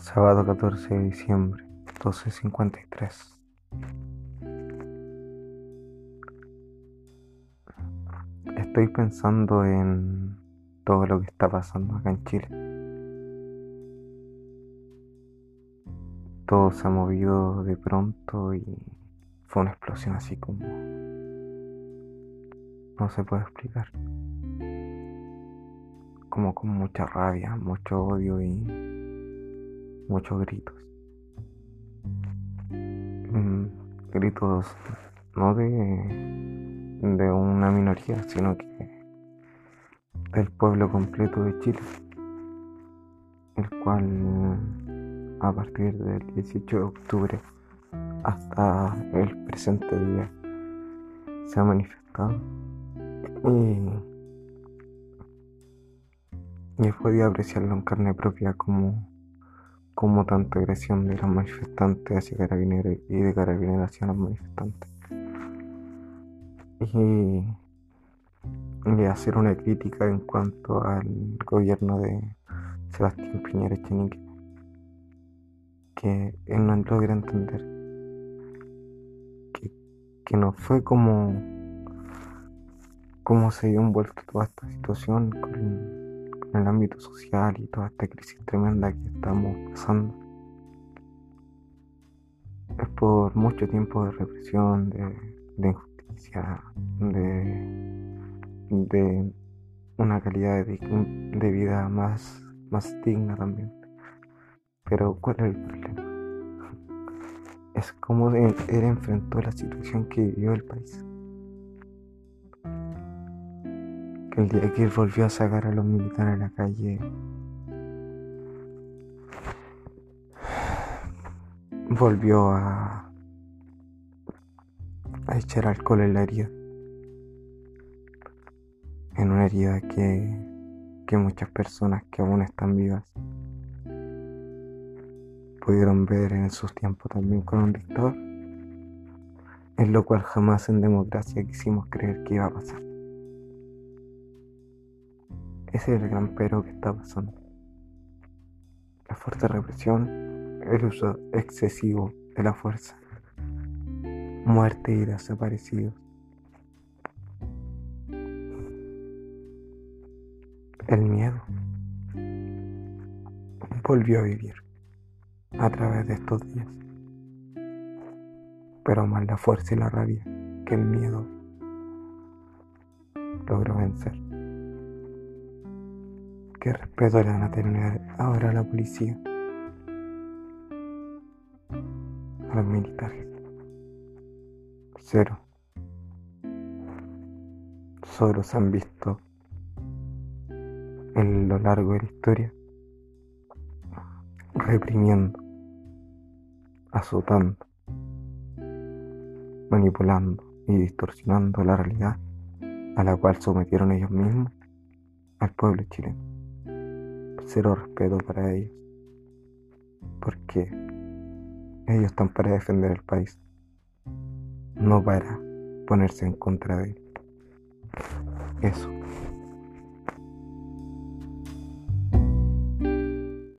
Sábado 14 de diciembre, 12.53. Estoy pensando en todo lo que está pasando acá en Chile. Todo se ha movido de pronto y fue una explosión así como... No se puede explicar. Como con mucha rabia, mucho odio y muchos gritos. Mm, gritos no de, de una minoría, sino que del pueblo completo de Chile, el cual a partir del 18 de octubre hasta el presente día se ha manifestado y, y he podido apreciarlo en carne propia como como tanta agresión de los manifestantes hacia carabineros y de carabineros hacia los manifestantes. Y, y, hacer una crítica en cuanto al gobierno de Sebastián Piñera Echenique, que él no logra entender que, que no fue como, como se dio envuelto toda esta situación en el ámbito social y toda esta crisis tremenda que estamos pasando. Es por mucho tiempo de represión, de, injusticia, de, una calidad de, vida más digna también. Pero ¿cuál es el problema? Es cómo él enfrentó la situación que vivió el país. El día que él volvió a sacar a los militares a la calle, volvió a, a echar alcohol en la herida. En una herida que, que muchas personas que aún están vivas pudieron ver en sus tiempos también con un dictador, en lo cual jamás en democracia quisimos creer que iba a pasar. Ese es el gran pero que está pasando. La fuerte represión, el uso excesivo de la fuerza, muerte y desaparecidos. El miedo volvió a vivir a través de estos días, pero más la fuerza y la rabia que el miedo logró vencer. ¿Qué respeto le van a tener ahora a la policía? A los militares. Cero. Solo se han visto en lo largo de la historia reprimiendo, azotando, manipulando y distorsionando la realidad a la cual sometieron ellos mismos al pueblo chileno cero respeto para ellos. Porque ellos están para defender el país, no para ponerse en contra de él. Eso.